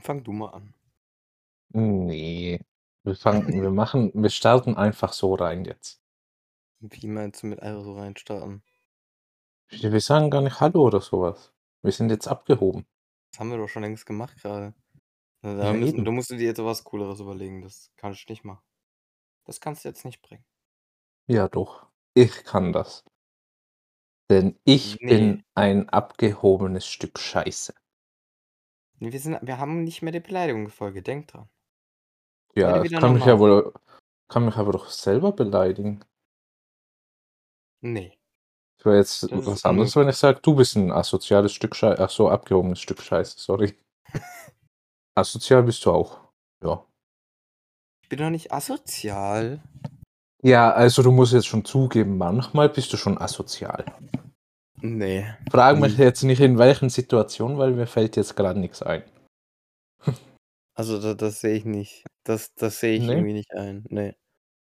Fang du mal an. Nee. Wir fangen wir machen wir starten einfach so rein jetzt. Wie meinst du mit einfach so reinstarten? Wir wir sagen gar nicht Hallo oder sowas. Wir sind jetzt abgehoben. Das haben wir doch schon längst gemacht gerade. Da Ja, müssen eben. musst dir jetzt was Cooleres überlegen, das kannst du nicht machen. Das kannst du jetzt nicht bringen. Ja doch, ich kann das. Denn ich Ne. bin ein abgehobenes Stück Scheiße. Wir sind wir haben nicht mehr die Beleidigungsfolge, denk dran. Ja, ich wieder kann mich ja normal. wohl kann mich aber doch selber beleidigen. Ne. Das wäre jetzt Das ist was anderes, unmöglich. wenn ich sage, du bist 'n asoziales Stück Schei ach so, abgehobenes Stück Scheiße, sorry. Asozial bist du auch. Ja. Ich bin doch nicht asozial. Ja, also du musst jetzt schon zugeben, manchmal bist du schon asozial. Ne. Frage mich Nie. jetzt nicht in welchen Situationen, weil mir fällt jetzt grad nix ein. Also, da das sehe ich nicht. Das das sehe ich Ne? irgendwie nicht ein, ne.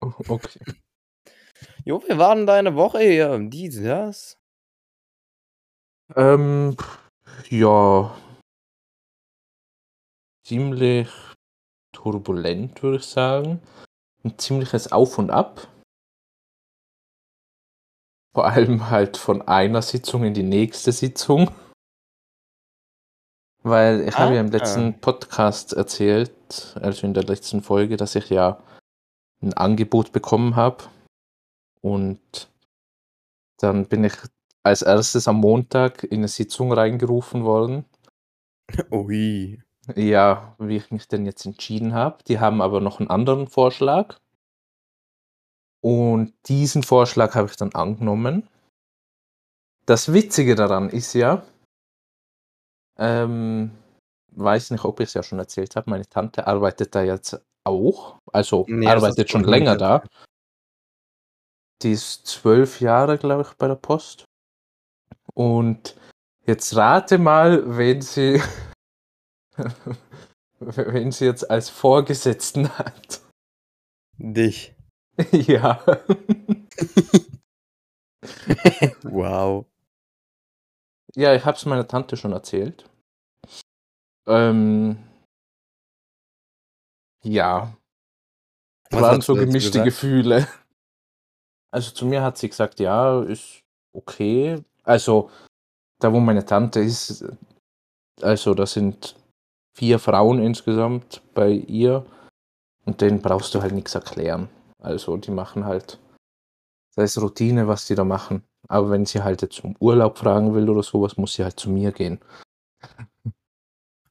O okay. Jo, wie war denn deine Woche hier? Dies, das? Ähm, ja. Ziemlich turbulent, würde ich sagen. 'N ziemliches Auf und Ab. Vor allem halt von einer Sitzung in die nächste Sitzung. Weil ich habe ja im Ah. letzten Podcast erzählt, also in der letzten Folge, dass ich ja 'n Angebot bekommen habe. Und dann bin ich als Erstes am Montag in 'ne Sitzung reingerufen worden. Ui. Ja, wie ich mich denn jetzt entschieden habe. Die haben aber noch 'n anderen Vorschlag. Und diesen Vorschlag habe ich dann angenommen. Das Witzige daran ist ja ähm, weiß nicht, ob ich's ja schon erzählt habe, meine Tante arbeitet da jetzt auch, also Ne, hast arbeitet schon nicht länger da. Die ist 12 Jahre, glaube ich, bei der Post. Und jetzt rate mal, wen sie wen sie jetzt als Vorgesetzten hat. Dich. Ja. Wow. Ja, ich habe es meiner Tante schon erzählt. Ähm ja. Was Waren so gemischte gesagt? Gefühle. Also, zu mir hat sie gesagt: „Ja, ist okay.“ Also, da wo meine Tante ist also, da sind 4 Frauen insgesamt bei ihr und denen brauchst du halt nix erklären. Also, die machen halt das ist Routine, was die da machen. Aber wenn sie halt jetzt um Urlaub fragen will oder so was, muss sie halt zu mir gehen.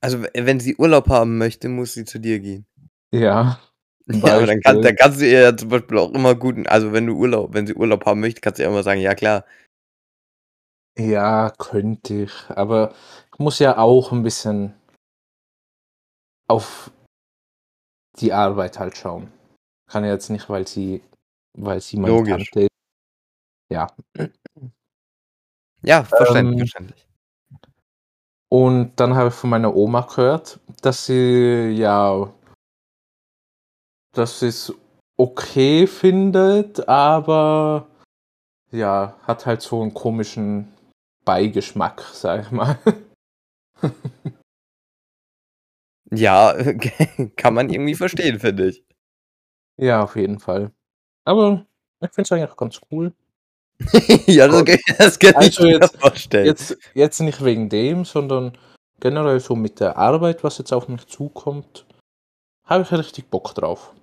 Also, we wenn sie Urlaub haben möchte, muss sie zu dir gehen? Ja, Ja, aber dann kann dann kannst du ihr ja zum Beispiel auch immer gut also, wenn du Urlaub wenn sie Urlaub haben möchte, kannst du ja immer sagen: „Ja, klar.“ Ja, könnte ich, aber ich muss ja auch 'n bisschen auf die Arbeit halt schauen. Kann ja jetzt nicht, weil sie weil sie meine Logisch. Tante ja. Ja, verständlich, Ähm verständlich. und dann habe ich von meiner Oma gehört, dass sie ja dass sie's okay findet, aber ja, hat halt so 'n komischen Beigeschmack, sage ich mal. Ja, kann man irgendwie verstehen, finde ich. Ja, auf jeden Fall. Aber ich finde es eigentlich auch ganz cool. Ja, das kann das kann ich Also, mir jetzt vorstellen. jetzt jetzt nicht wegen dem, sondern generell so mit der Arbeit, was jetzt auf mich zukommt, habe ich richtig Bock drauf.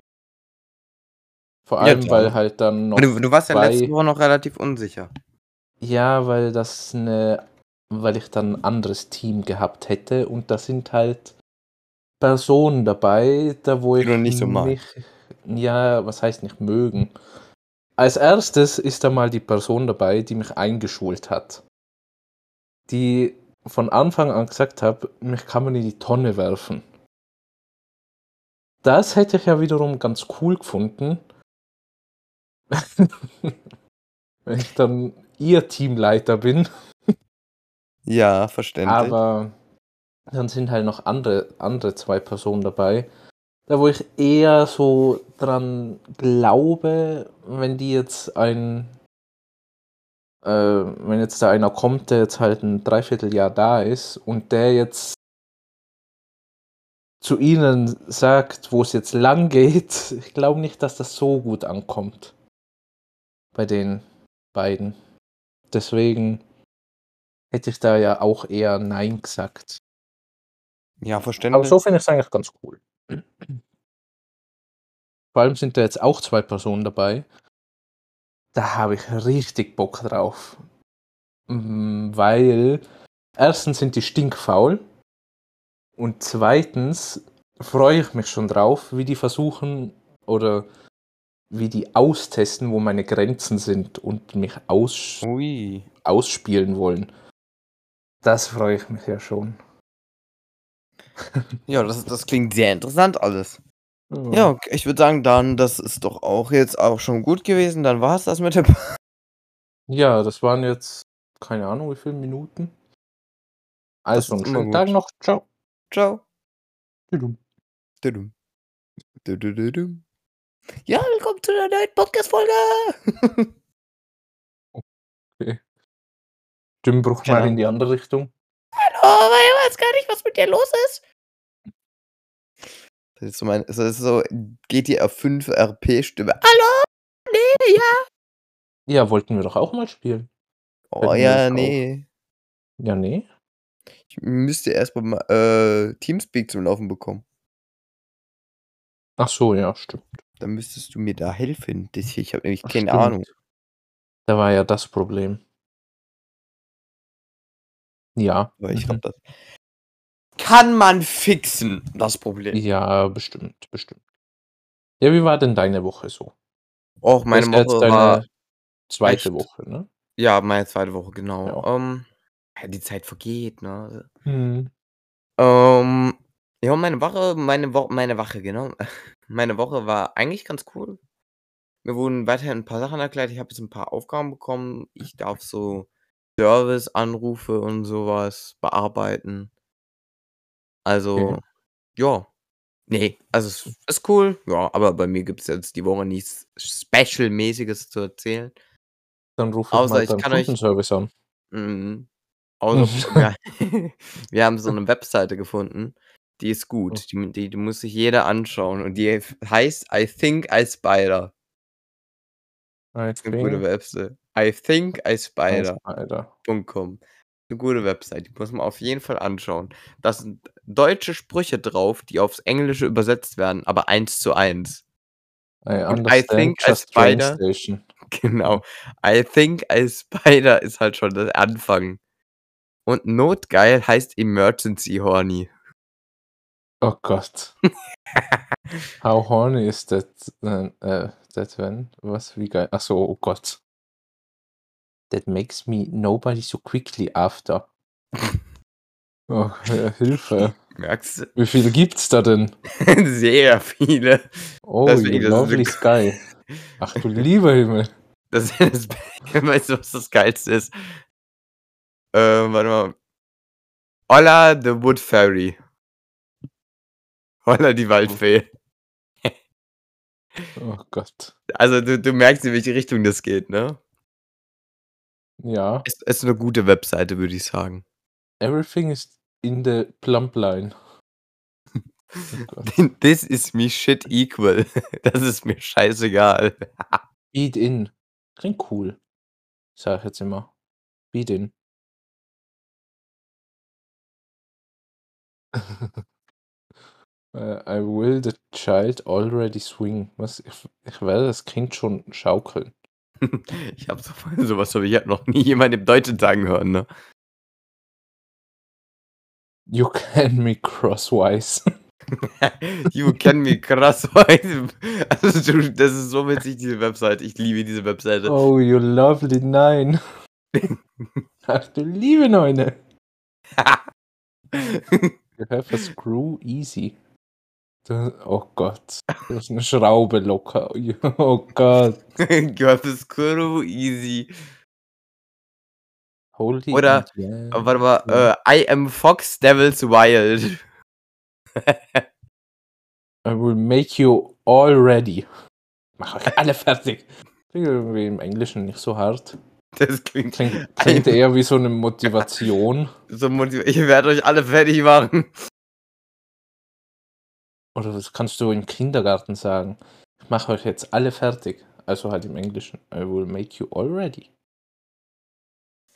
Vor Ja, allem, weil dann halt dann noch du du warst ja letzte 2 Woche noch relativ unsicher. Ja, weil das 'ne weil ich dann 'n anderes Team gehabt hätte und da sind halt Personen dabei, da wo ich nicht so magst. nicht ja, was heißt nicht mögen? Als Erstes ist da mal die Person dabei, die mich eingeschult hat. Die von Anfang an gesagt hat: „Mich kann man in die Tonne werfen.“ Das hätte ich ja wiederum ganz cool gefunden wenn ich dann ihr Teamleiter bin. Ja, verständlich. Aber dann sind halt noch andere andere 2 Personen dabei, da wo ich eher so dran glaube, wenn die jetzt ein äh, wenn jetzt da einer kommt, der jetzt halt 'n 3/4 Jahr da ist und der jetzt zu ihnen sagt, wo es jetzt lang geht, ich glaube nicht, dass das so gut ankommt. Bei den beiden. Deswegen hätte ich da ja auch eher Nein gesagt. Ja, Aber verständlich. so finde ich es eigentlich ganz cool. Vor allem sind da jetzt auch zwei Personen dabei. Da habe ich richtig Bock drauf. Mm, Weil erstens sind die stinkfaul und zweitens freue ich mich schon drauf, wie die versuchen oder wie die austesten, wo meine Grenzen sind und mich aus Ui. ausspielen wollen. Das freue ich mich ja schon. Ja, das, das klingt sehr interessant alles. Ja, okay, ich würde sagen, dann, das ist doch auch jetzt auch schon gut gewesen. Dann war es das mit dem. Ja, das waren jetzt keine Ahnung wie viele Minuten. Also einen schönen Tag noch. Ciao. Ciao. Tschüss. Dudum. Dudududum. Ja, willkommen zu der neuen Podcast-Folge. Stimmbruch Keine mal in die andere Richtung. Hallo, ich weiß gar nicht, was mit dir los ist. Das ist so, mein, ist so GTA 5 RP-Stimme. Hallo? Nee, ja. Ja, wollten wir doch auch mal spielen. Oh Hätten ja, das auch. nee. Ja, nee. Ich müsste erst mal äh, Teamspeak zum Laufen bekommen. Ach so, ja, stimmt. Dann müsstest du mir da helfen. Das hier, ich habe nämlich Ach, keine stimmt. Ahnung. Da war ja das Problem. Ja. Aber ich mhm. glaube, das kann man fixen, das Problem. Ja, bestimmt, bestimmt. Ja, wie war denn deine Woche so? Och, meine Das ist jetzt Woche deine war. zweite echt- Woche, ne? Ja, meine zweite Woche, genau. Ja. Ähm, die Zeit vergeht, ne? Mhm. Ähm, ja, meine Woche, meine Woche, meine Woche, genau. Meine Woche war eigentlich ganz cool. Mir wurden weiterhin ein paar Sachen erklärt. Ich habe jetzt ein paar Aufgaben bekommen. Ich darf so Service-Anrufe und sowas bearbeiten. Also, Okay. ja. Nee, also es ist cool. Ja, aber bei mir gibt es jetzt die Woche nichts Special-mäßiges zu erzählen. Dann ruf ich Außer mal ich kann euch- Kundenservice an. Mhm. Außer, wir, haben so eine Webseite gefunden, die ist gut. Die, die, die muss sich jeder anschauen. Und die heißt I Think I Spider. I Eine gute think Webseite. I Think I I Spider. spider. .com. Eine gute Website, die muss man auf jeden Fall anschauen. Da sind deutsche Sprüche drauf, die aufs Englische übersetzt werden, aber eins zu eins. I Und I think I just train spider- station. Genau. I think I Spider ist halt schon der Anfang. Und Notgeil heißt Emergency Horny. Oh Gott. How horny is that, uh, that when? Was, wie geil? Ach so, oh Gott. That makes me nobody so quickly after. Oh, Hilfe. Merkst du? Wie viel gibt's da denn? Sehr viele. Oh, Deswegen, you lovely so- sky. Ach du lieber Himmel. Das ist das, weißt du, was das Geilste ist? Ähm, warte mal. Holla the Wood Fairy. Holla die Waldfee. Oh Gott. Also du, du merkst, in welche Richtung das geht, ne? Ja. Es ist eine gute Webseite, würde ich sagen. Everything is in the plump line. Oh. This is me shit equal. Das ist mir scheißegal. Beat in. Klingt cool. Sag ich jetzt immer. Beat in. Äh, I will the child already swing. Was? Ich, ich werde das Kind schon schaukeln. Ich habe so, sowas habe ich halt noch nie jemand im Deutschen sagen hören, ne? You can me crosswise. You can me krass. Also, du, das ist so witzig, diese Webseite. Ich liebe diese Webseite. oh, you lovely nine. Ach du liebe Neune. You have a screw easy. Oh Gott. Du hast eine Schraube locker. Oh Gott. screw easy. Holy Oder- warte mal, äh, I am Fox Devils Wild. I will make you all ready. Mach euch alle fertig. Klingt irgendwie im Englischen nicht so hart. Das klingt Klingt, klingt eher wie so eine Motivation. so motiv Ich werde euch alle fertig machen. Oder das kannst du im Kindergarten sagen. Ich mache euch jetzt alle fertig. Also halt im Englischen. I will make you all ready.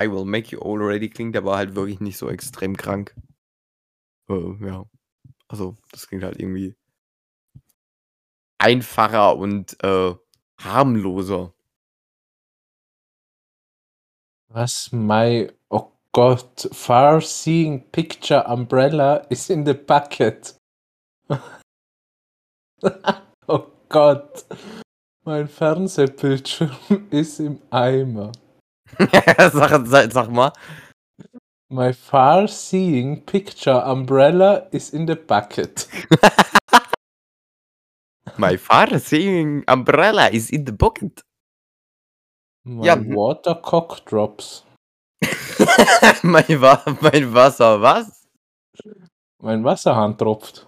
I will make you all ready klingt aber halt wirklich nicht so extrem krank. Äh, ja. Also, das klingt halt irgendwie einfacher und äh, harmloser. Was my oh Gott, far seeing picture umbrella is in the bucket. oh Gott. Mein Fernsehbildschirm ist im Eimer. sag, sag, sag mal. My far seeing picture umbrella is in the bucket. My far seeing umbrella is in the bucket. My Ja. water cock drops. mein, Wa mein Wasser, was? Mein Wasserhahn tropft.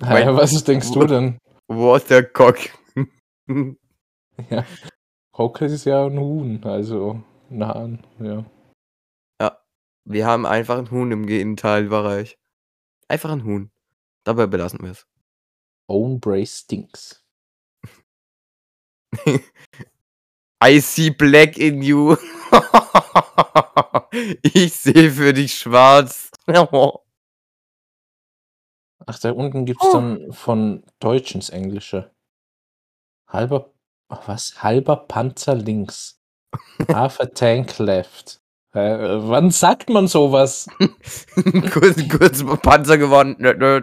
Hä, was denkst du denn? Watercock. Ja. Cock ist ja ein Huhn, also ein Hahn, ja. Wir haben einfach ein Huhn im Gentalbereich. Einfach ein Huhn. Dabei belassen wir es. Own Brace stinks. I see black in you. ich sehe für dich schwarz. Ach, da unten gibt's Oh. dann von Deutsch ins Englische. Halber, ach, was? Halber Panzer links. Half a tank left. Äh, wann sagt man sowas? kurz, kurz Panzer gewonnen. Nö, nö.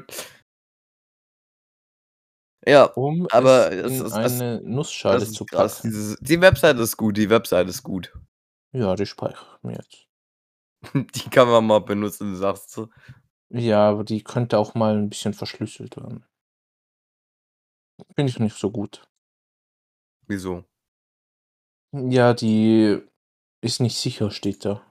Ja, Um Aber es es in ist- es- eine Nussschale das zu ist krass. packen. Dieses, die Website ist gut, die Website ist gut. Ja, die speichere ich mir jetzt. Die kann man mal benutzen, sagst du. Ja, aber die könnte auch mal ein bisschen verschlüsselt werden. Finde ich nicht so gut. Wieso? Ja, die ist nicht sicher, steht da.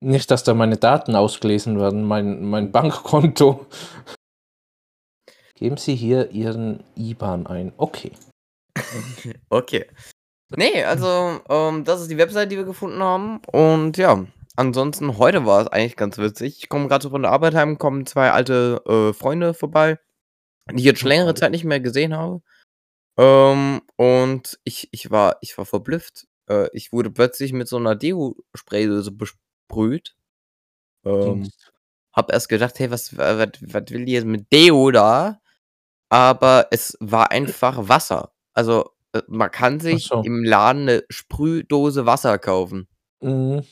Nicht, dass da meine Daten ausgelesen werden, mein, mein Bankkonto. Geben Sie hier Ihren IBAN ein. Okay. Okay. Nee, also, ähm, das ist die Website, die wir gefunden haben. Und ja, ansonsten, heute war es eigentlich ganz witzig. Ich komme gerade so von der Arbeit heim, kommen zwei alte äh, Freunde vorbei, die ich jetzt schon längere. Zeit nicht mehr gesehen habe. Ähm, und ich, ich, war, ich war verblüfft. Äh, ich wurde plötzlich mit so einer Deo-Spraydose besprüht. Ähm, hab erst gedacht, hey, was, was, was will die jetzt mit Deo da? Aber es war einfach Wasser. Also, äh, man kann sich so. im Laden eine Sprühdose Wasser kaufen. Mhm.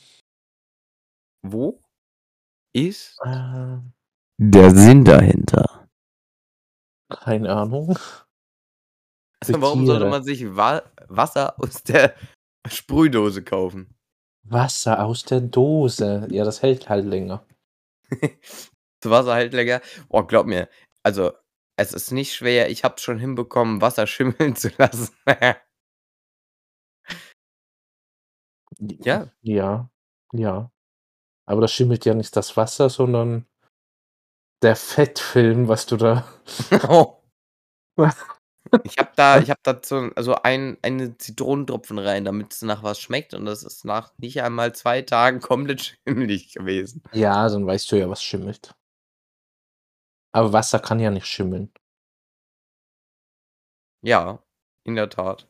Wo ist Äh, der Sinn dahinter? keine Ahnung. Also, warum sollte man sich Wa Wasser aus der Sprühdose kaufen? Wasser aus der Dose. Ja, das hält halt länger. Das Wasser halt länger. Boah, glaub mir, also, es ist nicht schwer. Ich hab's schon hinbekommen, Wasser schimmeln zu lassen. Ja. Ja, ja. Aber das schimmelt ja nicht das Wasser, sondern der Fettfilm, was du da. Oh. Ich habe da ich habe dazu also ein eine Zitronentropfen rein, damit es nach was schmeckt und das ist nach nicht einmal 2 Tagen komplett schimmelig gewesen. Ja, dann weißt du ja, was schimmelt. Aber Wasser kann ja nicht schimmeln. Ja, in der Tat.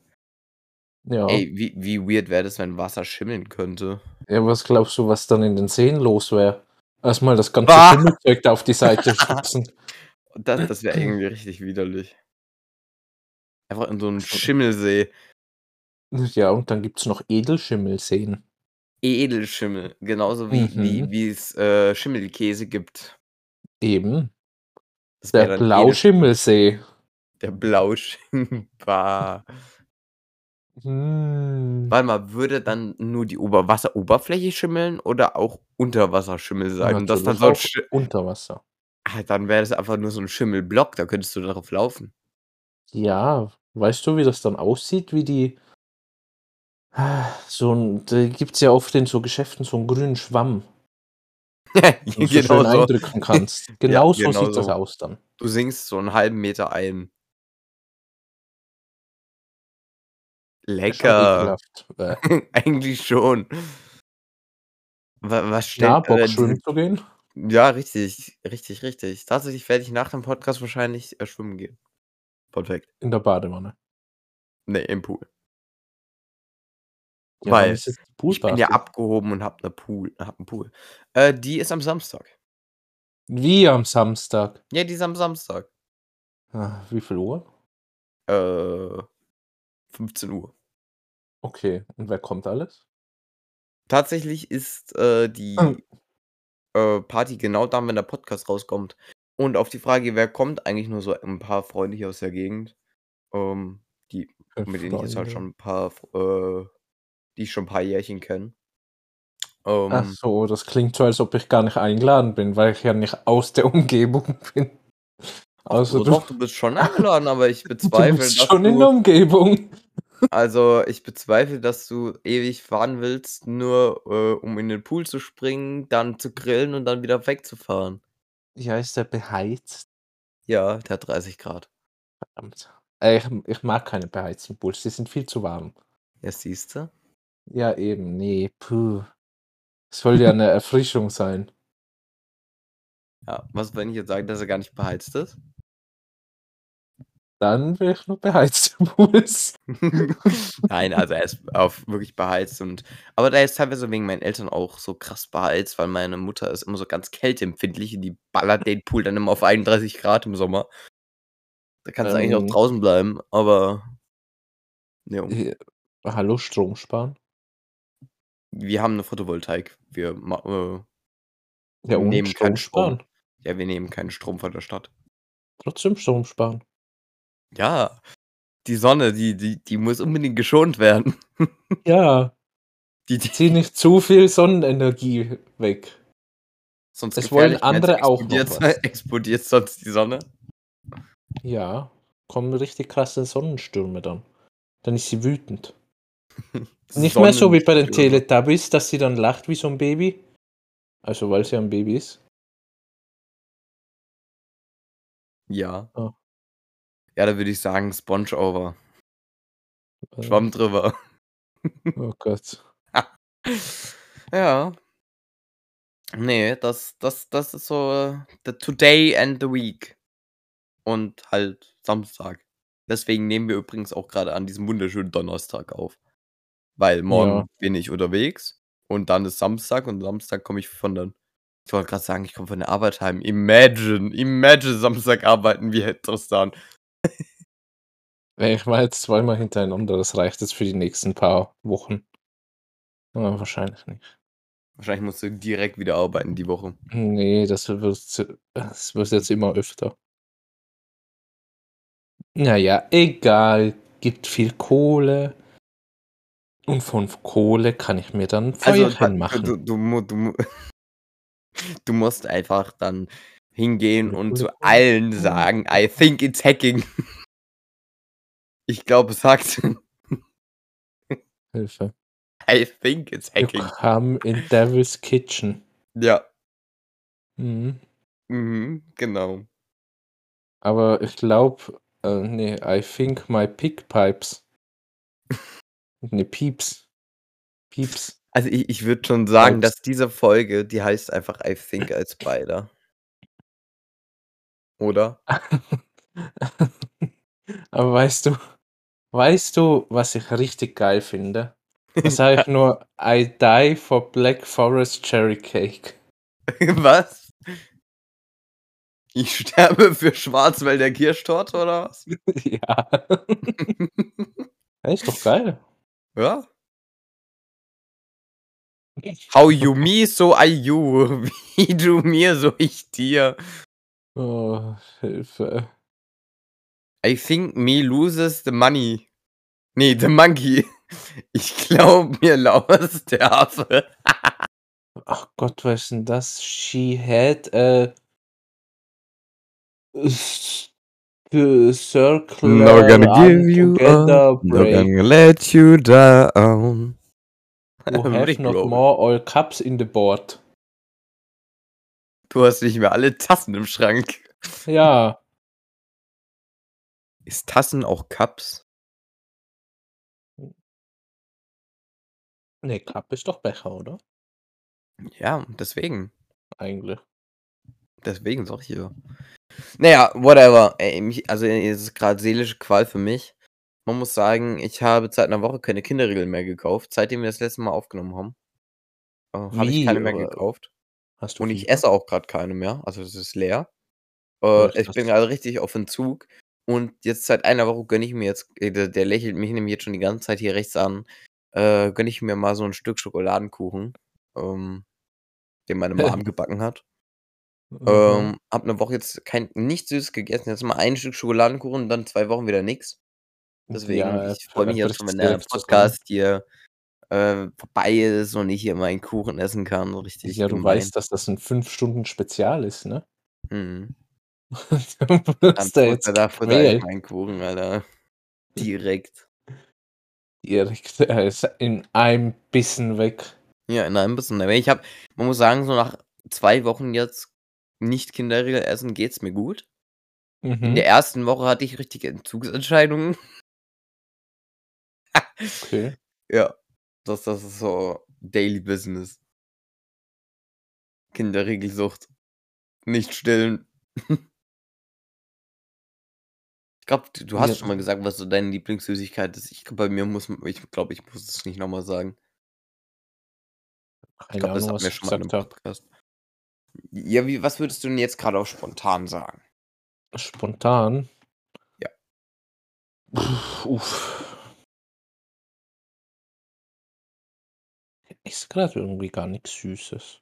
Ja. Ey, wie wie weird wäre das, wenn Wasser schimmeln könnte? Ja, was glaubst du, was dann in den Seen los wäre? Erstmal das ganze Ah! Schimmelzeug da auf die Seite stützen. Das das wäre irgendwie richtig widerlich. Einfach in so 'n Schimmelsee. Ja, und dann gibt's noch Edelschimmelsseen. Edelschimmel, genauso wie wie Mhm. wie's, äh, Schimmelkäse gibt. Eben. Das Der Blauschimmelsee. der Blauschim bah. Hm. Warte mal, würde dann nur die Ober Wasseroberfläche schimmeln oder auch Unterwasserschimmel sein? Und das dann so 'n auch Sch unter Wasser. ah, dann wäre das einfach nur so 'n Schimmelblock, da könntest du darauf laufen. Ja, weißt du, wie das dann aussieht, wie die so 'n da gibt's ja oft in so Geschäften so 'n grünen Schwamm. Den du Genau so. eindrücken kannst. Ja, Genau so genau sieht das so. aus dann. Du sinkst so 'n halben Meter ein. Schon Lecker. Eigentlich schon. Wa was Na, stellt Bock äh, schwimmen zu gehen? Ja, richtig, richtig, richtig. Tatsächlich werde ich nach dem Podcast wahrscheinlich, äh, schwimmen gehen. Perfekt. In der Badewanne. Ne, im Pool. Ja, Weil ich bin ja abgehoben und habe 'ne Pool habe 'n Pool. Äh, die ist am Samstag. Wie am Samstag? Ja, die ist am Samstag. Ah, wie viel Uhr? Äh, 15:00. Okay, und wer kommt alles? Tatsächlich ist, äh, die, äh, Party genau dann, wenn der Podcast rauskommt. Und auf die Frage, wer kommt, eigentlich nur so 'n paar Freunde hier aus der Gegend, ähm, die Äh, mit denen ich jetzt halt schon Freunde. 'n paar äh, die ich schon 'n paar Jährchen kenne. Ach Ähm so, das klingt so, als ob ich gar nicht eingeladen bin, weil ich ja nicht aus der Umgebung bin. Ach Außer so, du. doch, du bist schon eingeladen, aber ich Du bezweifle, bist dass schon in der du Umgebung. Also, ich bezweifle, dass du ewig fahren willst, nur, äh, um in den Pool zu springen, dann zu grillen und dann wieder wegzufahren. Ja, ist der beheizt? Ja, der hat 30 C. Verdammt. Äh, ich ich mag keine beheizten Pools, die sind viel zu warm. Ja, siehst du? Ja, eben, ne, puh. Soll ja 'ne Erfrischung sein. Ja, was, wenn ich jetzt sage, dass er gar nicht beheizt ist? Dann will ich nur beheizte Pools. Nein, also er ist auf wirklich beheizt und aber der ist teilweise wegen meinen Eltern auch so krass beheizt, weil meine Mutter ist immer so ganz kälteempfindlich und die ballert den Pool dann immer auf 31 C im Sommer. Da kannst du eigentlich auch Ähm draußen bleiben, aber jo. Äh, hallo, Strom sparen? Wir haben 'ne Photovoltaik. Wir äh Ja, nehmen Strom keinen Strom. sparen? Ja, wir nehmen keinen Strom von der Stadt. Trotzdem Strom sparen. Ja, die Sonne, die die die muss unbedingt geschont werden. Ja. Die die Zieh nicht zu viel Sonnenenergie weg. Sonst Es wollen andere auch noch explodiert was. explodiert sonst die Sonne? Ja, kommen richtig krasse Sonnenstürme dann. Dann ist sie wütend. Nicht mehr so wie bei den. Teletubbies, dass sie dann lacht wie so 'n Baby. Also, weil sie ja 'n Baby ist. Ja. Ah. Ja, da würde ich sagen, Sponge-over. Äh. Schwamm drüber. Oh Gott. Ja. Ne, das das das ist so the today and the week. Und halt Samstag. Deswegen nehmen wir übrigens auch grade an diesem wunderschönen Donnerstag auf. Weil Ja. morgen bin ich unterwegs und dann ist Samstag und Samstag komme ich von der ich wollte grad sagen, ich komme von der Arbeit heim. Imagine, imagine Samstag arbeiten, wie interessant. Ich war jetzt zweimal hintereinander, das reicht jetzt für die nächsten paar Wochen. Ja, wahrscheinlich nicht. Wahrscheinlich musst du direkt wieder arbeiten die Woche. Ne, das wird das wird jetzt immer öfter. Na ja, egal. Gibt viel Kohle. Und von Kohle kann ich mir dann Also, Feuerchen da machen. du du du du musst einfach dann hingehen und zu allen sagen: „I think it's hacking.“ Ich glaube, es hackt. Hilfe. I think it's hacking. come in Devil's Kitchen. Ja. Mhm. Mhm, genau. Aber ich glaube, äh, ne, I think my pig pipes. Ne, Pieps. Pieps. Also, i ich würde schon sagen, dass diese Folge, die heißt einfach „I think a spider.“ Oder? Aber weißt du weißt du, was ich richtig geil finde? Da sage ich nur: „I die for Black Forest Cherry Cake.“ Was? Ich sterbe für Schwarzwälder Kirschtorte oder was? Ja. Ja, ist doch geil. Ja. How you me, so I you. Wie du mir, so ich dir. Oh, Hilfe. I think me loses the money. Ne, the monkey. Ich glaube, mir laust der Affe. Ach Gott, was ist denn das? She had a circular Not gonna give you up, not gonna let you down. Who have not more all cups in the board. Du hast nicht mehr alle Tassen im Schrank. Ja. Ist Tassen auch Cups? Ne, Cup ist doch Becher, oder? Ja, deswegen. Eigentlich. Deswegen sag ich ja. Naja, whatever. Ey, mich, also es ist gerade seelische Qual für mich. Man muss sagen, ich habe seit einer Woche keine Kinderriegel mehr gekauft, seitdem wir das letzte Mal aufgenommen haben. Äh, habe ich keine mehr gekauft. Hast du Und ich Fieber? esse auch gerade keine mehr. Also es ist leer. Oh, Äh, ich das- bin gerade richtig auf Entzug. Und jetzt seit einer Woche gönne ich mir jetzt, äh, der, der lächelt mich nämlich jetzt schon die ganze Zeit hier rechts an, äh, gönne ich mir mal so ein Stück Schokoladenkuchen, ähm, den meine Mom gebacken hat. Mhm. Ähm, hab eine Woche jetzt kein nichts Süßes gegessen, jetzt mal ein Stück Schokoladenkuchen und dann zwei Wochen wieder nix. Deswegen, Ja, ich freue mich jetzt schon, wenn der. Podcast hier äh, vorbei ist und ich hier meinen Kuchen essen kann. Richtig Ja, du gemein. weißt, dass das ein 5 Stunden Spezial ist, ne? Mhm. du Dann da jetzt da meinen Kuchen, Alter. Direkt. Direkt er ist in einem Bissen weg. Ja, in einem bisschen. Aber ich habe, man muss sagen, so nach zwei Wochen jetzt nicht Kinderriegel essen, geht's mir gut. In Mhm. der ersten Woche hatte ich richtige Entzugsentscheidungen. Okay. Ja, das, das ist so Daily Business. Kinderriegelsucht. Nicht stillen. Ich glaube, du, du hast Ja. schon mal gesagt, was so deine Lieblingssüßigkeit ist. Ich glaube, bei mir muss man, ich glaube, ich muss es nicht nochmal sagen. Ich glaube, das hatten wir schon mal habe. Podcast. Ja, wie, was würdest du denn jetzt gerade auch spontan sagen? Spontan. Ja. Uff, uff. Ist gerade irgendwie gar nichts Süßes.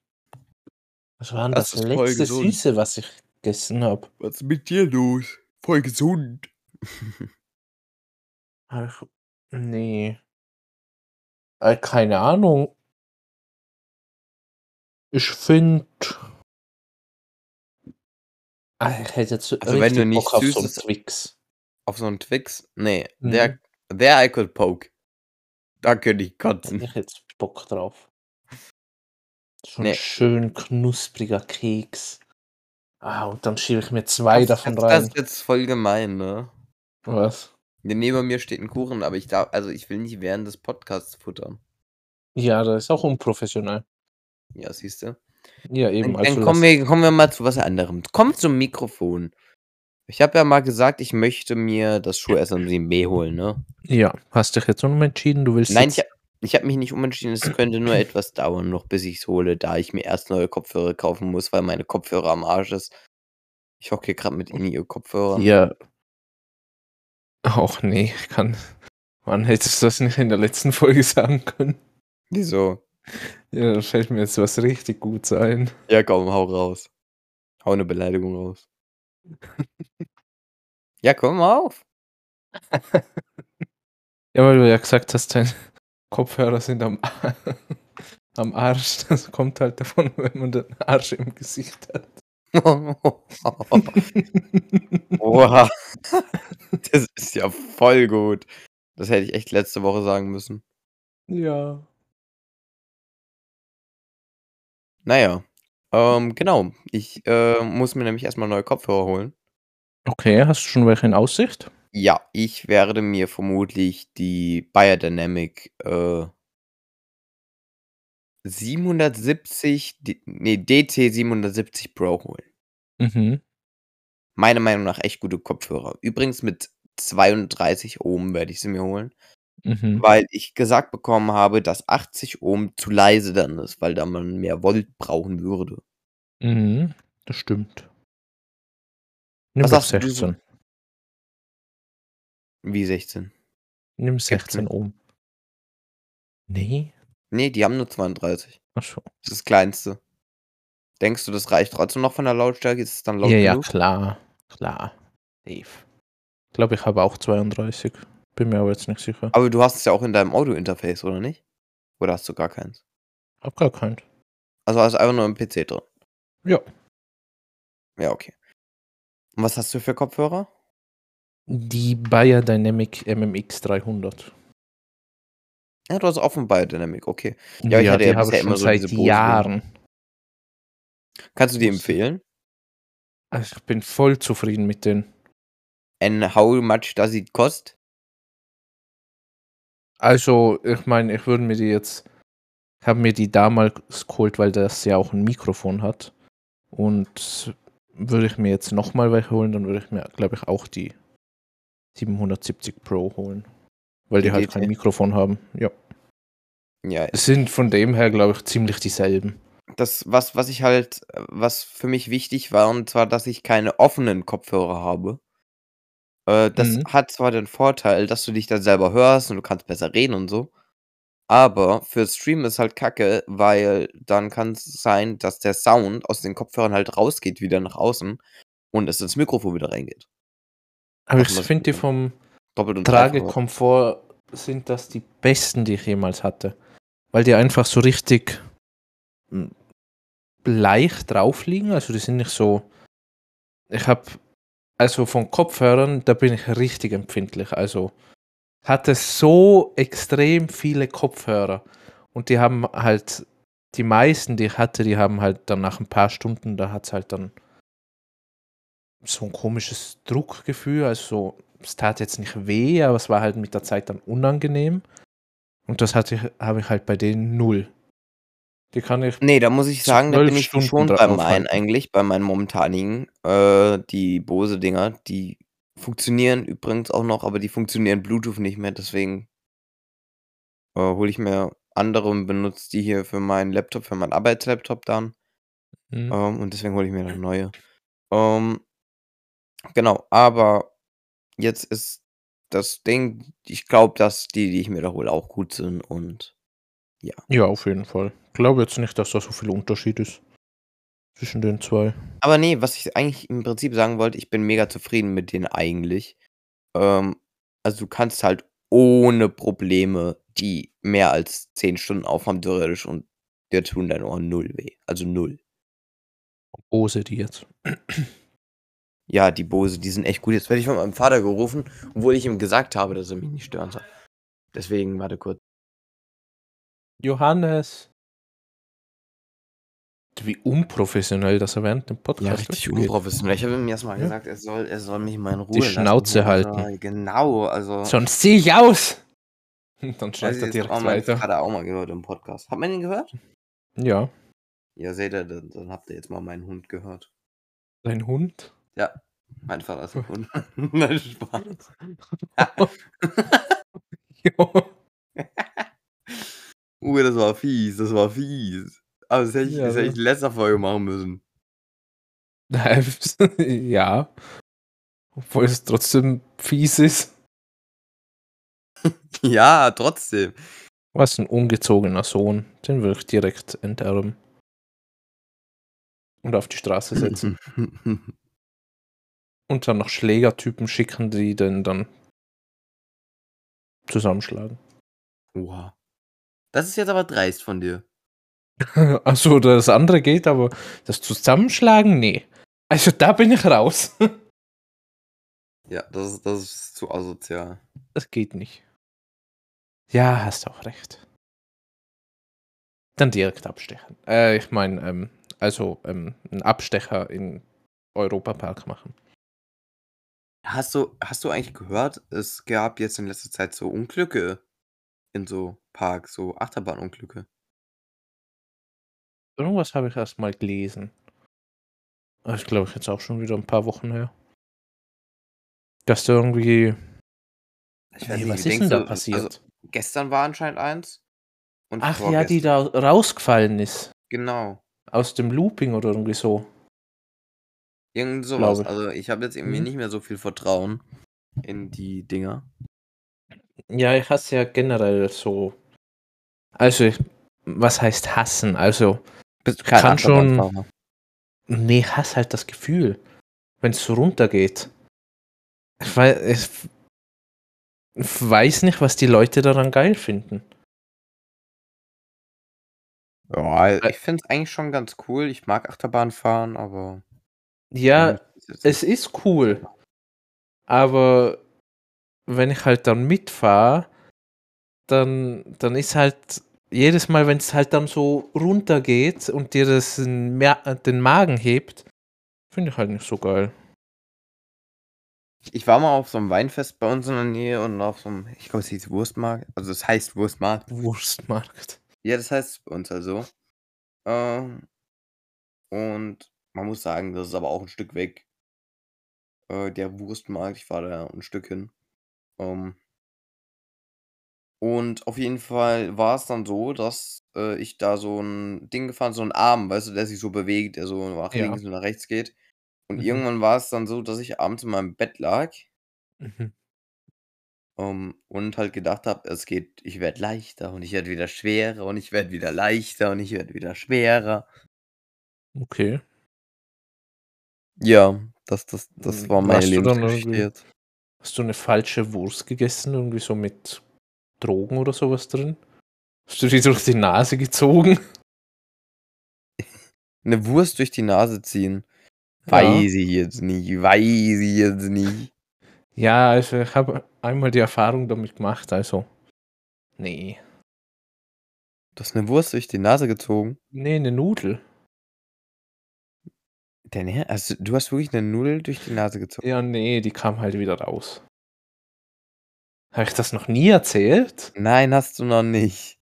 Was war denn Das das, letzte. Süße, was ich gegessen habe? Was ist mit dir los? Voll gesund. Ach, nee. Äh, keine Ahnung. Ich finde. Ich hätte jetzt Also, wenn du nichts Bock auf so einen Twix. Auf so einen Twix? Nee, Mhm. der, der I could poke. Da könnte ich kotzen. ich jetzt Bock drauf. Ein Nee. schön knuspriger Keks. Ah, und dann schiebe ich mir zwei Das, davon das, rein. das ist jetzt voll gemein, ne? Was? Ja, Neben mir steht ein Kuchen, aber ich darf, also ich will nicht während des Podcasts futtern. Ja, das ist auch unprofessionell. Ja, siehst du? Ja, eben. Dann, dann kommen, wir, kommen wir mal zu was anderem. Kommt zum Mikrofon. Ich habe ja mal gesagt, ich möchte mir das Shure SM7B holen, ne? Ja, hast dich jetzt umentschieden, du willst Nein, ich, jetzt... hab- ich habe mich nicht umentschieden. Es könnte nur etwas dauern, noch bis ich es hole, da ich mir erst neue Kopfhörer kaufen muss, weil meine Kopfhörer am Arsch ist. Ich hocke hier gerade mit in ihr Kopfhörer. Ja. Auch nee, ich kann... Wann hättest du das nicht in der letzten Folge sagen können? Wieso? Ja, da fällt mir jetzt was richtig Gutes ein. Ja, komm, hau raus. Hau eine Beleidigung raus. Ja, komm mal auf. Ja, weil du ja gesagt hast, deine Kopfhörer sind am, am Arsch. Das kommt halt davon, wenn man den Arsch im Gesicht hat. Oha. Das ist ja voll gut. Das hätte ich echt letzte Woche sagen müssen. ja. Naja. Ähm, genau. Ich äh, muss mir nämlich erstmal neue Kopfhörer holen. Okay, hast du schon welche in Aussicht? Ja, ich werde mir vermutlich die Biodynamic äh, 770, D- nee, DT 770 Pro holen. Mhm. Meiner Meinung nach echt gute Kopfhörer. Übrigens mit 32 Ohm werde ich sie mir holen, Mhm. weil ich gesagt bekommen habe, dass 80 Ohm zu leise dann ist, weil da man mehr Volt brauchen würde. Mhm. Das stimmt. Nimm Was doch sagst du so? 16. Wie 16? Nimm nicht. 16 Ohm. Nee? Nee, die haben nur 32. Achso. Das ist das kleinste. Denkst du, das reicht trotzdem noch von der Lautstärke? Ist es dann laut Ja, ja, genug? klar. Klar. Safe. Ich glaube, ich habe auch 32. Bin mir aber jetzt nicht sicher. Aber du hast es ja auch in deinem Audio-Interface, oder nicht? Oder hast du gar keins? Hab gar keinen. Also hast du einfach nur im PC drin. Ja. Ja, okay. Und was hast du für Kopfhörer? Die Biodynamic MMX 300. Ja, du hast offen Biodynamic, okay. Ja, ich hatte die ja habe bisher immer so seit. Jahren. Kannst du die empfehlen? Ich bin voll zufrieden mit denen. And how much does it cost? Also, ich meine, ich würde mir die jetzt. Ich habe mir die damals geholt, weil das ja auch ein Mikrofon hat. Und würde ich mir jetzt nochmal welche holen, dann würde ich mir, glaube ich, auch die 770 Pro holen. Weil die, Die halt kein Mikrofon haben. Ja. Ja, Es sind von dem her, glaube ich, ziemlich dieselben. das, was, was ich halt, was für mich wichtig war, und zwar, dass ich keine offenen Kopfhörer habe. Äh, das Mhm. hat zwar den Vorteil, dass du dich dann selber hörst und du kannst besser reden und so. Aber für Stream ist halt kacke, weil dann kann es sein, dass der Sound aus den Kopfhörern halt rausgeht, wieder nach außen und es ins Mikrofon wieder reingeht. Aber ich finde die vom Doppelt und dreifach. Tragekomfort sind das die besten, die ich jemals hatte. Weil die einfach so richtig mm, leicht drauf liegen. Also die sind nicht so. Ich habe also von Kopfhörern, da bin ich richtig empfindlich. Also hatte so extrem viele Kopfhörer und die haben halt die meisten, die ich hatte, die haben halt dann nach ein paar Stunden, da hat es halt dann so ein komisches Druckgefühl. Also so, es tat jetzt nicht weh, aber es war halt mit der Zeit dann unangenehm. Und das hatte habe ich halt bei denen null. Die kann ich. Nee, da muss ich sagen, da 12 bin ich Stunden schon bei meinen eigentlich, bei meinen momentanigen. Äh, die Bose-Dinger, die funktionieren übrigens auch noch, aber die funktionieren Bluetooth nicht mehr, deswegen äh, hole ich mir andere und benutze die hier für meinen Laptop, für meinen Arbeitslaptop dann. Hm. Ähm, und deswegen hole ich mir dann neue. Ähm, genau, aber jetzt ist das Ding, ich glaube, dass die, die ich mir da hole, auch gut sind und Ja, auf jeden Fall. Ich glaube jetzt nicht, dass da so viel Unterschied ist zwischen den zwei. Aber nee, was ich eigentlich im Prinzip sagen wollte, ich bin mega zufrieden mit denen eigentlich. Ähm, also du kannst halt ohne Probleme die mehr als 10 Stunden aufhaben theoretisch und dir tun deine Ohren null weh. Also null. Bose die jetzt. Ja, die Bose, die sind echt gut. Jetzt werde ich von meinem Vater gerufen, obwohl ich ihm gesagt habe, dass er mich nicht stören soll. Deswegen, warte kurz. Johannes. Wie unprofessionell, dass er während dem Podcast Ja, richtig weggeht. unprofessionell. Ich habe ihm erstmal Ja. gesagt, er soll, er soll mich mal in Ruhe lassen. Schnauze Also, halten. Genau, also. Sonst zieh ich aus. Und dann ich er direkt auch, weiter. Vater auch mal gehört im Podcast. Hat man ihn gehört? Ja, Ja, seht ihr, dann, dann habt ihr jetzt mal meinen Hund gehört. dein Hund. Ja, mein Vater ist ein Hund. Nein, Spaß. ja. Uh, das war fies, das war fies. Aber das hätte ich, Ja, das hätte ich in letzter Folge machen müssen. ja. Obwohl es trotzdem fies ist. Ja, trotzdem. Was ein ungezogener Sohn. Den würde ich direkt enterben. Und auf die Straße setzen. Und dann noch Schlägertypen schicken, die den dann zusammenschlagen. Oha. Das ist jetzt aber dreist von dir. Achso, das andere geht, aber das Zusammenschlagen, nee. Also da bin ich raus. Ja, das ist, das ist zu asozial. Das geht nicht. Ja, hast auch recht. Dann direkt abstechen. Äh, ich meine, ähm, also ähm, einen Abstecher in Europapark machen. Hast du, hast du eigentlich gehört, es gab jetzt in letzter Zeit so Unglücke in so Parks, so Achterbahnunglücke. Irgendwas habe ich erst mal gelesen. Das glaube ich jetzt auch schon wieder ein paar Wochen her. Dass da irgendwie. Ich Nee, wie was ist denn da du- passiert? Also, gestern war anscheinend eins. Ach ja, die da rausgefallen ist. Genau. Aus dem Looping oder irgendwie so. Irgend sowas. Ich. Also ich habe jetzt irgendwie Mhm. nicht mehr so viel Vertrauen in die Dinger. Ja, ich hasse ja generell so. Also, was heißt hassen? Also, Bist du Kann schon- Achterbahnfahrer? nee, hasse halt das Gefühl, wenn es so runtergeht. Ich weiß, ich weiß nicht, was die Leute daran geil finden. Ja, Äh. ich finde es eigentlich schon ganz cool. Ich mag Achterbahn fahren, aber. Ja, es ist cool. Aber wenn ich halt dann mitfahre, dann, dann ist halt jedes Mal, wenn es halt dann so runtergeht und dir das den Ma- den Magen hebt, finde ich halt nicht so geil. Ich war mal auf so einem Weinfest bei uns in der Nähe und auf so einem, ich glaube, es hieß Wurstmarkt. Also es heißt Wurstmarkt. Wurstmarkt. Ja, das heißt bei uns also. Ähm, und Man muss sagen, das ist aber auch 'n Stück weg. Äh, der Wurstmarkt, ich war da 'n Stück hin. Ähm und auf jeden Fall war's dann so, dass, äh, ich da so 'n Ding gefahren so 'n Arm, weißt du, der sich so bewegt, der so nach Ja. links und nach rechts geht. Und Mhm. irgendwann war's dann so, dass ich abends in meinem Bett lag Mhm. ähm, und halt gedacht habe, es geht ich werde leichter und ich werde wieder schwerer und ich werde wieder leichter und ich werde wieder schwerer. Okay. Ja, das das das Hm, war meine du dann Lebensgeschichte jetzt. hast du 'ne falsche Wurst gegessen, irgendwie so mit Drogen oder so was drin? Hast du die durch die Nase gezogen? 'Ne Wurst durch die Nase ziehen? Ja. Weiß ich jetzt nicht, weiß ich jetzt nicht. Ja, also, ich habe einmal die Erfahrung damit gemacht, also, ne. Du hast 'ne Wurst durch die Nase gezogen? Ne, 'ne Nudel. Dein Er also, du hast wirklich 'ne Nudel durch die Nase gezogen? Ja, ne, die kam halt wieder raus. Habe ich das noch nie erzählt? Nein, hast du noch nicht.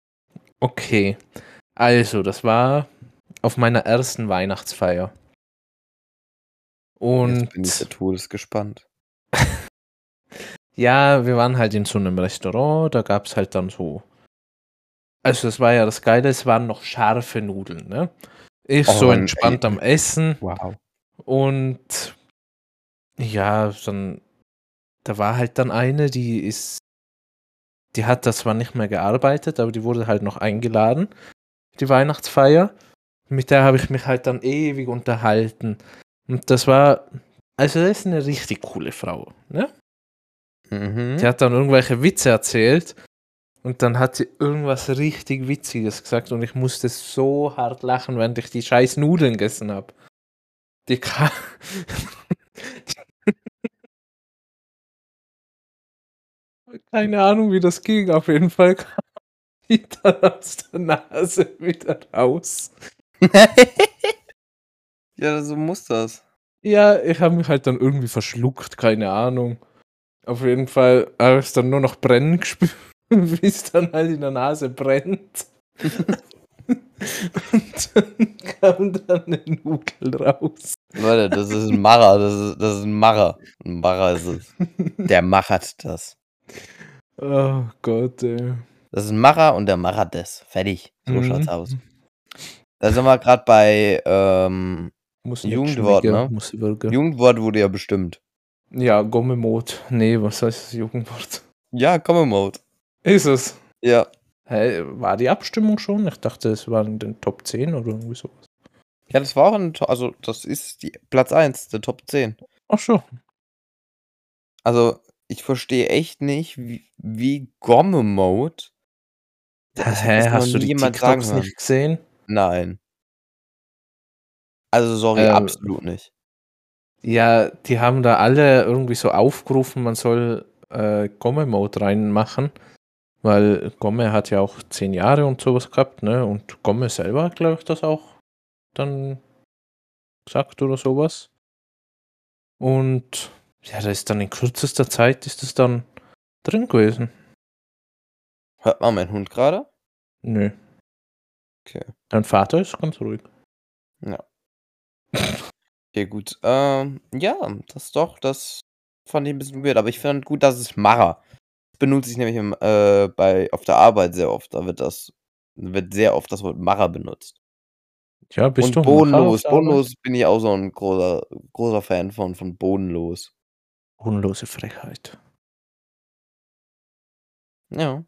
Okay. Also, das war auf meiner ersten Weihnachtsfeier. Jetzt bin ich ja Und todesgespannt. ja, wir waren halt in so 'nem Restaurant, da gab's halt dann so also, das war ja das Geile, es waren noch scharfe Nudeln, ne? Ich Oh so entspannt ey. am Essen Wow. und ja, dann da war halt dann eine, die ist die hat da zwar nicht mehr gearbeitet, aber die wurde halt noch eingeladen, die Weihnachtsfeier. Mit der habe ich mich halt dann ewig unterhalten. Und das war also, das ist 'ne richtig coole Frau, ne? Die Mhm. hat dann irgendwelche Witze erzählt und dann hat sie irgendwas richtig Witziges gesagt und ich musste so hart lachen, während ich die scheiß Nudeln gegessen habe. Die ka Keine Ahnung, wie das ging. Auf jeden Fall kam die dann aus der Nase wieder raus. Ja, so muss das. Ja, ich habe mich halt dann irgendwie verschluckt, keine Ahnung. Auf jeden Fall habe ich's dann nur noch brennen gespürt, wie's dann halt in der Nase brennt. Und dann kam dann 'ne Nudel raus. Leute, das ist 'n Macher, das ist das ist 'n Macher. 'N Macher ist es. Der machert das. Oh Gott, ey. Das ist 'n Macher und der machert das. Fertig. So schaut's Mhm. aus. Da sind wir grad bei, ähm, Jugendwort, ne? Jugendwort wurde ja bestimmt. Ja, Gommemod. Ne, was heißt das Jugendwort? Ja, Gomme-Mode. Ist es? Ja. Hä, war die Abstimmung schon? Ich dachte, es war in den Top 10 oder irgendwie so was. Ja, das war auch 'n To also, das ist die Platz 1 der Top 10. Ach so. Also, ich verstehe echt nicht, wie wie Gomme-Mode das Hä, das hast du die jemand TikToks nicht gesehen? Nein. Also, sorry, Ähm. absolut nicht. Ja, die haben da alle irgendwie so aufgerufen, man soll, äh, Gomme-Mode reinmachen, weil Gomme hat ja auch 10 Jahre und so was gehabt, ne? Und Gomme selber hat, glaube ich, das auch dann gesagt oder so was. Und ja, da ist dann in kürzester Zeit ist das dann drin gewesen. Hört man meinen Hund grade? Nö. Okay. Dein Vater ist ganz ruhig. Ja. Okay, gut. Ähm, ja, das doch, das fand ich 'n bisschen weird, aber ich fand gut, dass es Macher benutze ich nämlich im äh, bei auf der Arbeit sehr oft. Da wird das wird sehr oft das Wort Macher benutzt. Ja, bist Und du bodenlos. Bodenlos bin ich auch so 'n großer großer Fan von von bodenlos. Bodenlose Frechheit. Ja.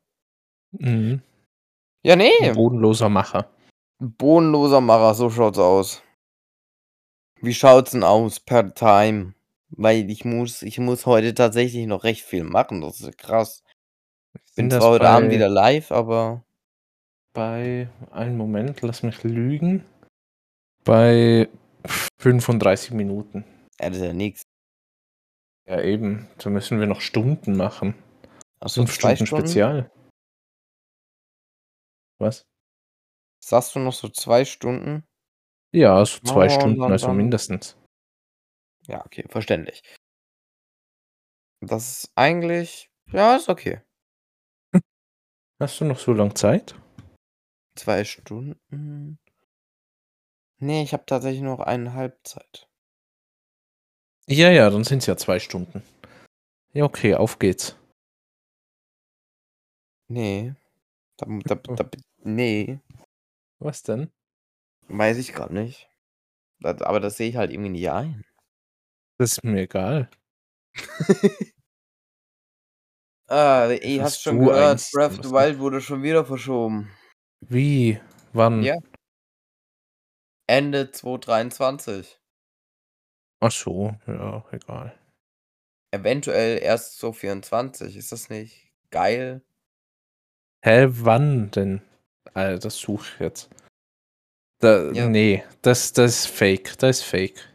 Mhm. Ja, 'N ne. bodenloser Macher. Bodenloser Macher, so schaut's aus. Wie schaut's 'n aus per Time? Weil ich muss ich muss heute tatsächlich noch recht viel machen, das ist krass. Ich Bin zwar heute Abend wieder live, aber bei einen Moment, lass mich lügen. Bei 35 Minuten. Ja, das ist ja nix. Ja, eben. Da müssen wir noch Stunden machen. Ach so, 5 2 Stunden Stunden? Spezial. Was? Sagst du noch so 2 Stunden? Ja, so 2 Oh, Stunden, dann also mindestens. Ja, okay, verständlich. Das ist eigentlich ja, ist okay. Hast du noch so lang Zeit? 2 Stunden? Ne, ich habe tatsächlich noch eine Halbzeit. Ja, ja, dann sind's ja 2 Stunden. Ja, okay, auf geht's. Ne. Da da da ne. Was denn? Weiß ich grad nicht. Da aber das sehe ich halt irgendwie nicht ein. Das ist mir egal. Ah, Was hast schon gehört, Breath of the Wild wurde schon wieder verschoben. Wie? Wann? Ja. Ende 2023. Ach so, ja, egal. Eventuell erst 2024. Ist das nicht geil? Hä, wann denn? Alter, das suche ich jetzt. Da Ja. ne, das das ist fake, das ist fake.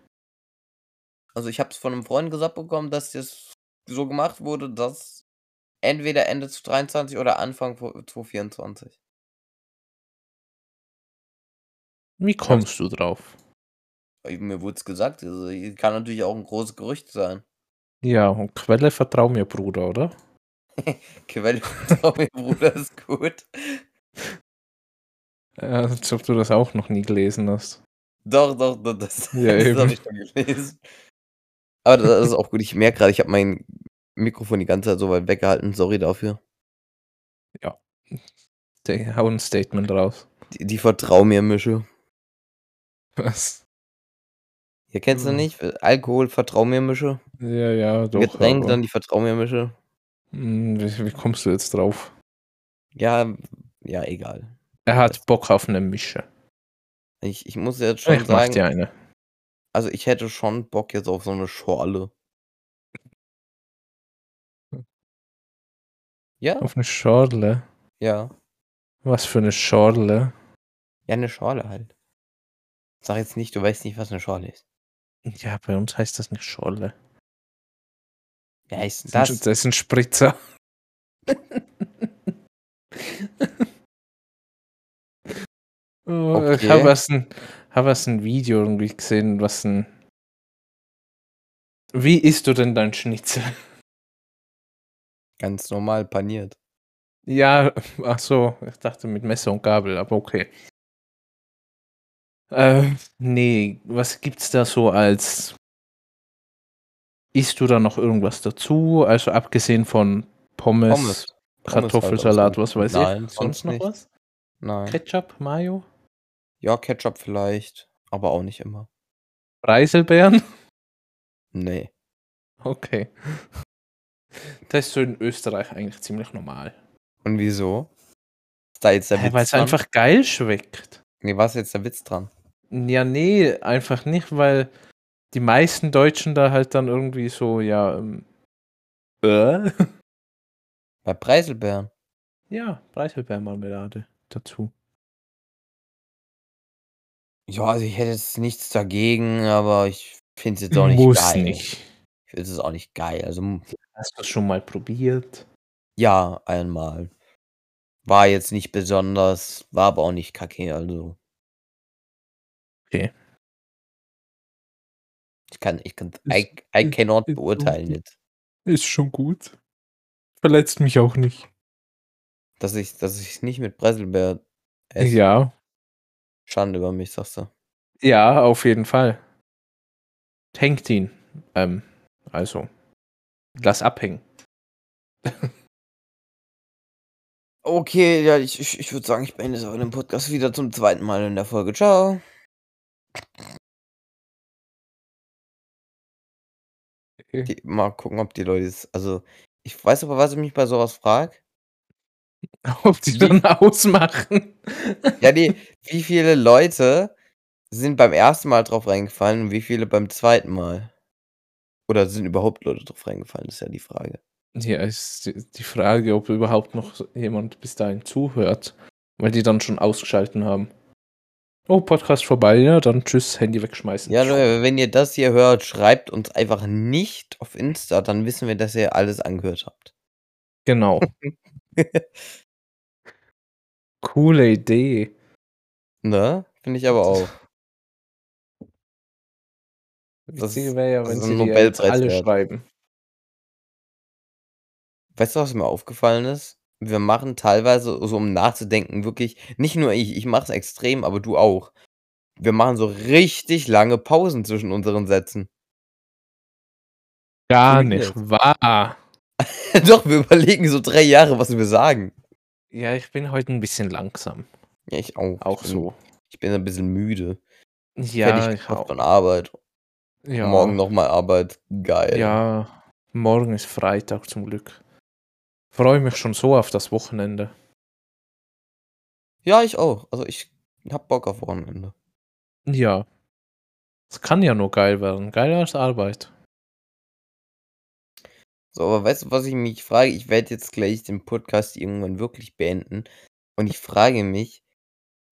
Also, ich habe es von 'nem Freund gesagt bekommen, dass das so gemacht wurde, dass entweder Ende 2023 oder Anfang vo 2024. Wie kommst du drauf? Ey, mir wurd's gesagt, also, kann natürlich auch 'n großes Gerücht sein. Ja, und Quelle vertrau mir, Bruder, oder? Quelle vertrau mir, Bruder, ist gut. Äh, als ob du das auch noch nie gelesen hast. Doch, doch, d das Ja, das habe ich schon gelesen. Aber das ist auch gut. Ich merke grade, ich habe mein Mikrofon die ganze Zeit so weit weggehalten. Sorry dafür. Ja. Hau 'n Statement raus. Die die Vertrau-mir-Mische. Was? Ja, kennst du Hm. nicht? Alkohol, Vertrau-mir-Mische? Ja, ja, doch, Getränk, aber dann die Vertrau-mir-Mische. Hm, wie wie kommst du jetzt drauf? Ja, ja, egal. Er hat Bock auf 'ne Mische. Ich ich muss jetzt schon Ich mach sagen dir eine. also, ich hätte schon Bock jetzt auf so 'ne Schorle. Ja. Auf 'ne Schorle? Ja. Was für 'ne Schorle? Ja, 'ne Schorle halt. Sag jetzt nicht, du weißt nicht, was 'ne Schorle ist. Ja, bei uns heißt das nicht Schorle. Wie heißt Das das? ist das ist 'n Spritzer. Oh, ich habe Okay. erst 'n habe erst 'n Video irgendwie gesehen, was 'n Wie isst du denn dein Schnitzel? Ganz normal paniert. Ja, ach so, ich dachte mit Messer und Gabel, aber okay. Äh, ne, was gibt's da so als isst du da noch irgendwas dazu? Also, abgesehen von Pommes, Pommes. Pommes halt Kartoffelsalat, was weiß Nein, ich. sonst Sonst noch nicht. was? Nein. Ketchup, Mayo? Ja, Ketchup vielleicht, aber auch nicht immer. Preiselbeeren? Ne. Okay. Das ist so in Österreich eigentlich ziemlich normal. Und wieso? Ist da jetzt der Witz weil's dran? einfach geil schmeckt. Ne, was ist jetzt der Witz dran? Ja, ne, einfach nicht, weil die meisten Deutschen da halt dann irgendwie so, ja, ähm äh? Bei Preiselbeeren? Ja, Preiselbeermarmelade dazu. Ja, also, ich hätte jetzt nichts dagegen, aber ich finde es jetzt auch nicht Muss geil. nicht. Ich finde es auch nicht geil. Also, Hast du's schon mal probiert? Ja, einmal. War jetzt nicht besonders, war aber auch nicht kacke, also Okay. Ich kann ich kann I I cannot ist beurteilen it. Ist schon gut. Verletzt mich auch nicht. Dass ich dass ich's nicht mit Preiselbeeren esse. Ja. Schande über mich, sagst du? Ja, auf jeden Fall. Hängt ihn. Ähm, also, lass abhängen. Okay, ja, ich ich ich würde sagen, ich beende jetzt aber den Podcast wieder zum 2. Mal in der Folge. Tschau. Okay. Die mal gucken, ob die Leute es also, ich weiß aber, was ich mich bei so was frage? Ob die dann ausmachen? Ja, ne, wie viele Leute sind beim 1. Mal drauf reingefallen und wie viele beim 2. Mal? Oder sind überhaupt Leute drauf reingefallen, ist ja die Frage. Ja, ist die Frage, ob überhaupt noch jemand bis dahin zuhört, weil die dann schon ausgeschalten haben. Oh, Podcast vorbei, ja, dann tschüss, Handy wegschmeißen. Ja, Leute, wenn ihr das hier hört, schreibt uns einfach nicht auf Insta, dann wissen wir, dass ihr alles angehört habt. Genau. Coole Idee. Ne? Finde ich aber auch. Das ist wäre ja, wenn sie alle schreiben. Weißt du, was mir aufgefallen ist? Wir machen teilweise, so um nachzudenken, wirklich nicht nur ich, ich mache es extrem, aber du auch. wir machen so richtig lange Pausen zwischen unseren Sätzen. Gar nicht das? wahr. Doch, wir überlegen so 3 Jahre, was wir sagen. Ja, ich bin heute 'n bisschen langsam. Ja, ich auch. Auch Ich bin so. ich bin 'n bisschen müde. Ja, Fertig ich auch. von Arbeit. Ja. Morgen noch mal Arbeit. Geil. Ja, morgen ist Freitag zum Glück. Freue mich schon so auf das Wochenende. Ja, ich auch. Also, ich habe Bock auf Wochenende. Ja. Es kann ja nur geil werden. Geiler als Arbeit. So, aber weißt du, was ich mich frage? Ich werde jetzt gleich den Podcast irgendwann wirklich beenden und ich frage mich,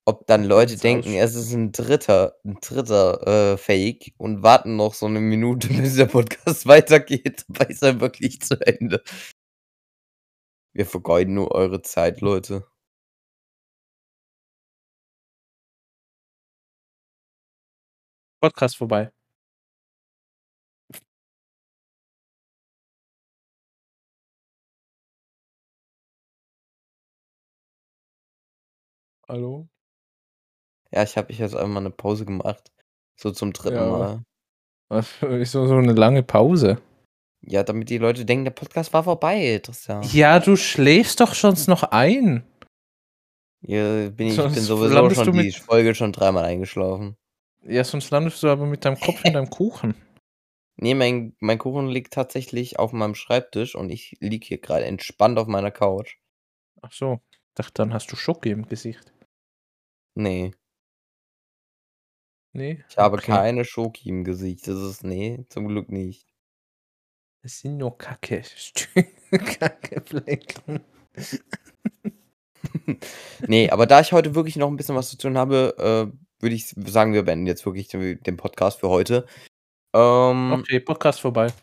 ob dann Leute denken, es ist 'n dritter 'n dritter, äh, Fake und warten noch so 'ne Minute, bis der Podcast weitergeht. Dabei ist er wirklich zu Ende. Wir vergeuden nur eure Zeit, Leute. Podcast vorbei. Hallo? Ja, ich habe ich jetzt einfach mal 'ne Pause gemacht. So zum 3. Ja. Mal. Was für wieso so 'ne lange Pause? Ja, damit die Leute denken, der Podcast war vorbei, Tristan. Ja, du schläfst doch sonst noch ein. Ja, bin ich ich bin sowieso schon die Folge schon dreimal eingeschlafen. Ja, sonst landest du aber mit deinem Kopf in deinem Kuchen. Ne, mein mein Kuchen liegt tatsächlich auf meinem Schreibtisch und ich liege hier grade entspannt auf meiner Couch. Ach so, dachte, dann hast du Schoki im Gesicht. Ne. Ne? Ich habe Okay. keine Schoki im Gesicht. Das ist ne, zum Glück nicht. Es sind nur Kacke Stü Kackeflecken. Ne, aber da ich heute wirklich noch 'n bisschen was zu tun habe, äh, würde ich sagen, wir beenden jetzt wirklich de den Podcast für heute. Ähm Okay, Podcast vorbei.